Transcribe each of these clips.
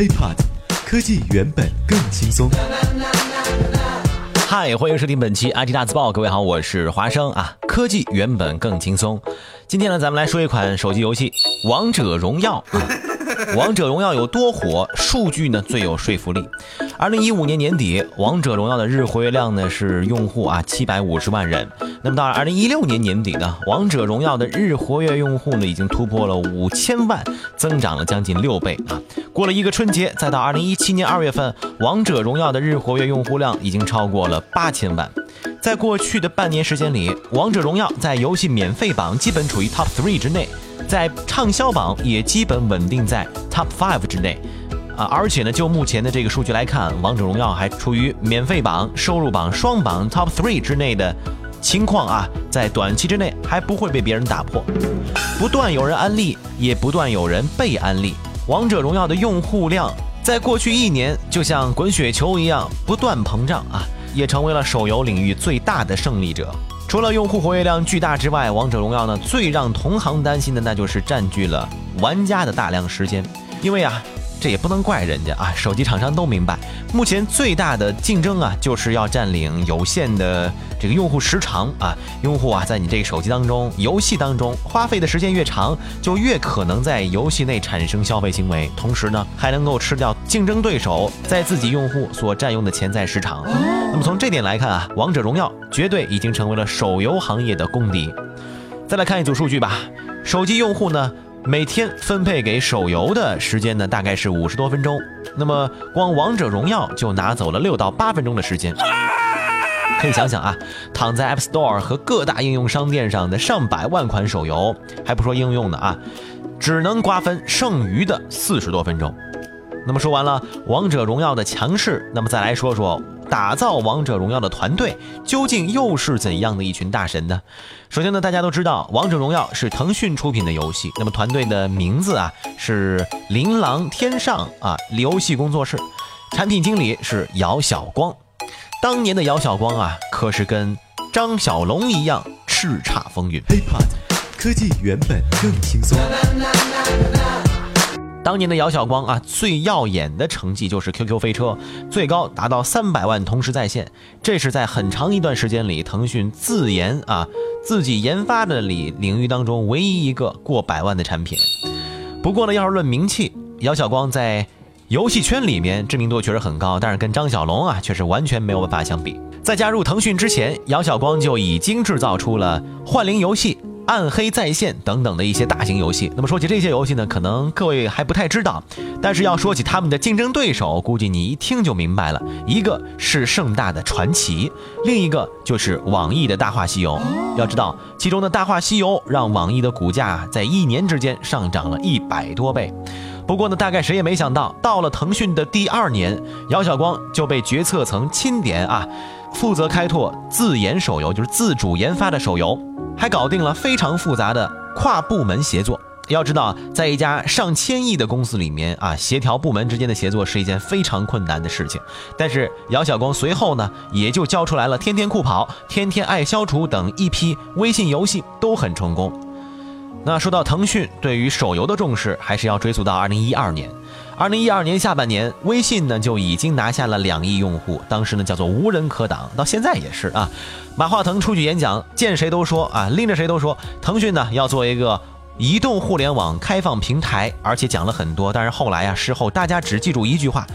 HiPod，科技原本更轻松。嗨，欢迎收听本期 IT 大字报。各位好，我是华生啊。科技原本更轻松。今天呢，咱们来说一款手机游戏《王者荣耀》啊。王者荣耀有多火？数据呢最有说服力。二零一五年年底，王者荣耀的日活跃量呢是用户啊七百五十万人。那么到了二零一六年年底呢，王者荣耀的日活跃用户呢已经突破了五千万，增长了将近六倍啊。过了一个春节，再到二零一七年二月份，王者荣耀的日活跃用户量已经超过了八千万。在过去的半年时间里，王者荣耀在游戏免费榜基本处于 Top Three 之内。在畅销榜也基本稳定在 Top Five 之内，啊，而且呢，就目前的这个数据来看，王者荣耀还处于免费榜、收入榜双榜 Top Three 之内的情况啊，在短期之内还不会被别人打破。不断有人安利，也不断有人被安利，王者荣耀的用户量在过去一年就像滚雪球一样不断膨胀啊，也成为了手游领域最大的胜利者。除了用户活跃量巨大之外，王者荣耀呢最让同行担心的那就是占据了玩家的大量时间，因为啊。这也不能怪人家啊！手机厂商都明白，目前最大的竞争啊，就是要占领有限的这个用户时长啊。用户啊，在你这个手机当中、游戏当中花费的时间越长，就越可能在游戏内产生消费行为，同时呢，还能够吃掉竞争对手在自己用户所占用的潜在市场。那么从这点来看啊，王者荣耀绝对已经成为了手游行业的公敌。再来看一组数据吧，手机用户呢？每天分配给手游的时间呢，大概是五十多分钟。那么光王者荣耀就拿走了六到八分钟的时间。可以想想啊，躺在 App Store 和各大应用商店上的上百万款手游，还不说应用呢啊，只能瓜分剩余的四十多分钟。那么说完了王者荣耀的强势，那么再来说说。打造王者荣耀的团队究竟又是怎样的一群大神呢？首先呢，大家都知道王者荣耀是腾讯出品的游戏，那么团队的名字啊是琳琅天上啊游戏工作室，产品经理是姚晓光。当年的姚晓光啊，可是跟张小龙一样叱咤风云。科技原本更轻松。当年的姚晓光啊，最耀眼的成绩就是 QQ 飞车，最高达到三百万同时在线。这是在很长一段时间里，腾讯自研啊自己研发的里领域当中唯一一个过百万的产品。不过呢，要是论名气，姚晓光在游戏圈里面知名度确实很高，但是跟张小龙啊，却是完全没有办法相比。在加入腾讯之前，姚晓光就已经制造出了幻灵游戏。暗黑在线等等的一些大型游戏。那么说起这些游戏呢，可能各位还不太知道，但是要说起他们的竞争对手，估计你一听就明白了。一个是盛大的传奇，另一个就是网易的大话西游。要知道，其中的大话西游让网易的股价在一年之间上涨了一百多倍。不过呢，大概谁也没想到，到了腾讯的第二年，姚晓光就被决策层钦点啊，负责开拓自研手游，就是自主研发的手游。还搞定了非常复杂的跨部门协作。要知道，在一家上千亿的公司里面啊，协调部门之间的协作是一件非常困难的事情。但是姚晓光随后呢，也就交出来了《天天酷跑》《天天爱消除》等一批微信游戏，都很成功。那说到腾讯对于手游的重视，还是要追溯到二零一二年。二零一二年下半年，微信呢就已经拿下了两亿用户，当时呢叫做无人可挡，到现在也是啊。马化腾出去演讲，见谁都说啊，拎着谁都说，腾讯呢要做一个移动互联网开放平台，而且讲了很多。但是后来啊，事后大家只记住一句话：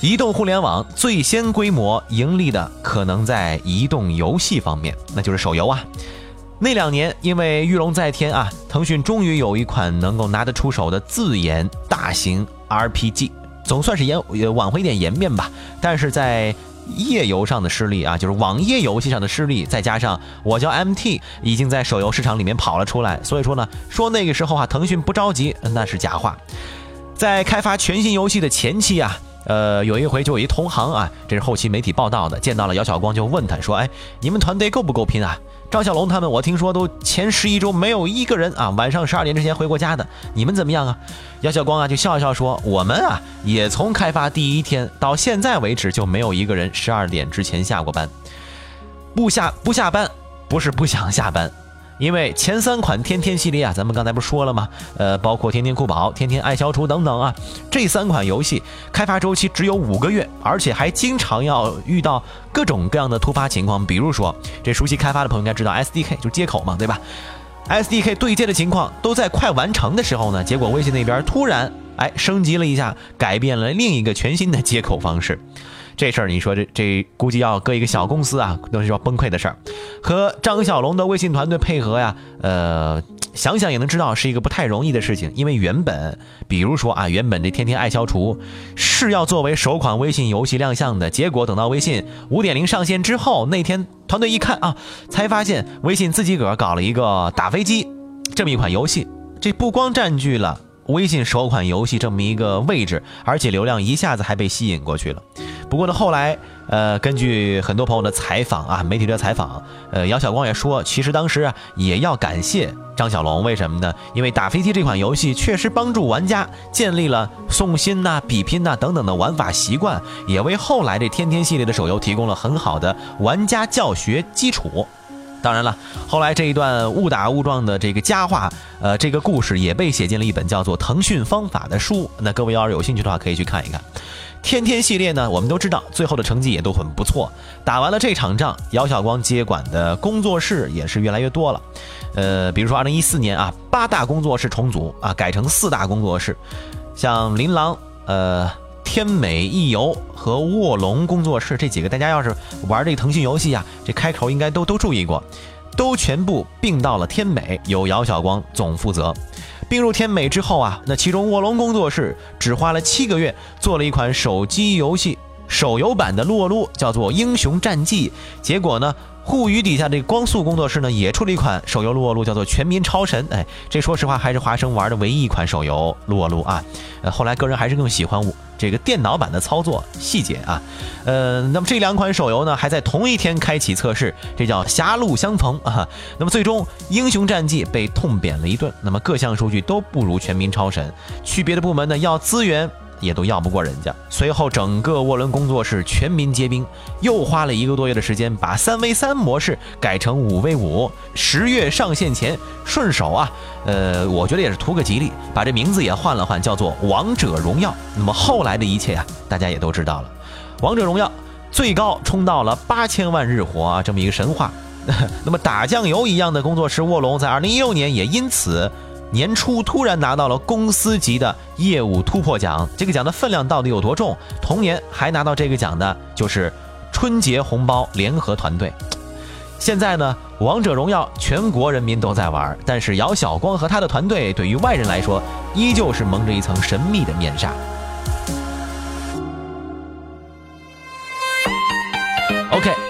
移动互联网最先规模盈利的可能在移动游戏方面，那就是手游啊。那两年，因为玉龙在天啊，腾讯终于有一款能够拿得出手的自研大型。RPG 总算是延挽回一点颜面吧，但是在页游上的失利啊，就是网页游戏上的失利，再加上我叫 MT 已经在手游市场里面跑了出来，所以说呢，说那个时候啊，腾讯不着急那是假话。在开发全新游戏的前期啊，呃，有一回就有一同行啊，这是后期媒体报道的，见到了姚晓光就问他说：“哎，你们团队够不够拼啊？”张小龙他们，我听说都前十一周没有一个人啊晚上十二点之前回过家的。你们怎么样啊？姚晓光啊就笑笑说：“我们啊也从开发第一天到现在为止就没有一个人十二点之前下过班。不下不下班，不是不想下班，因为前三款天天系列啊，咱们刚才不是说了吗？呃，包括天天酷跑、天天爱消除等等啊，这三款游戏开发周期只有五个月，而且还经常要遇到各种各样的突发情况。比如说，这熟悉开发的朋友应该知道 SDK 就是接口嘛，对吧？SDK 对接的情况都在快完成的时候呢，结果微信那边突然哎升级了一下，改变了另一个全新的接口方式。这事儿你说这这估计要搁一个小公司啊，都是要崩溃的事儿。和张小龙的微信团队配合呀，呃，想想也能知道是一个不太容易的事情。因为原本，比如说啊，原本这天天爱消除是要作为首款微信游戏亮相的，结果等到微信五点零上线之后，那天团队一看啊，才发现微信自己个儿搞了一个打飞机这么一款游戏，这不光占据了微信首款游戏这么一个位置，而且流量一下子还被吸引过去了。不过呢，后来，呃，根据很多朋友的采访啊，媒体的采访，呃，姚晓光也说，其实当时啊，也要感谢张小龙，为什么呢？因为打飞机这款游戏确实帮助玩家建立了送心呐、比拼呐等等的玩法习惯，也为后来这天天系列的手游提供了很好的玩家教学基础。当然了，后来这一段误打误撞的这个佳话，呃，这个故事也被写进了一本叫做《腾讯方法》的书。那各位要是有兴趣的话，可以去看一看。天天系列呢，我们都知道，最后的成绩也都很不错。打完了这场仗，姚晓光接管的工作室也是越来越多了。呃，比如说二零一四年啊，八大工作室重组啊，改成四大工作室，像琳琅、呃天美易游和卧龙工作室这几个，大家要是玩这个腾讯游戏啊，这开头应该都都注意过，都全部并到了天美，由姚晓光总负责。并入天美之后啊，那其中卧龙工作室只花了七个月做了一款手机游戏手游版的撸啊撸，叫做《英雄战记》。结果呢，互娱底下这光速工作室呢也出了一款手游撸啊撸，叫做《全民超神》。哎，这说实话还是华生玩的唯一一款手游撸啊撸啊。呃，后来个人还是更喜欢我。这个电脑版的操作细节啊，呃，那么这两款手游呢，还在同一天开启测试，这叫狭路相逢啊。那么最终《英雄战记》被痛扁了一顿，那么各项数据都不如《全民超神》，区别的部门呢要资源。也都要不过人家。随后，整个涡轮工作室全民皆兵，又花了一个多月的时间，把三 v 三模式改成五 v 五。十月上线前，顺手啊，呃，我觉得也是图个吉利，把这名字也换了换，叫做《王者荣耀》。那么后来的一切啊，大家也都知道了，《王者荣耀》最高冲到了八千万日活啊，这么一个神话。那么打酱油一样的工作室卧龙，在二零一六年也因此。年初突然拿到了公司级的业务突破奖，这个奖的分量到底有多重？同年还拿到这个奖的就是春节红包联合团队。现在呢，王者荣耀全国人民都在玩，但是姚晓光和他的团队对于外人来说，依旧是蒙着一层神秘的面纱。OK。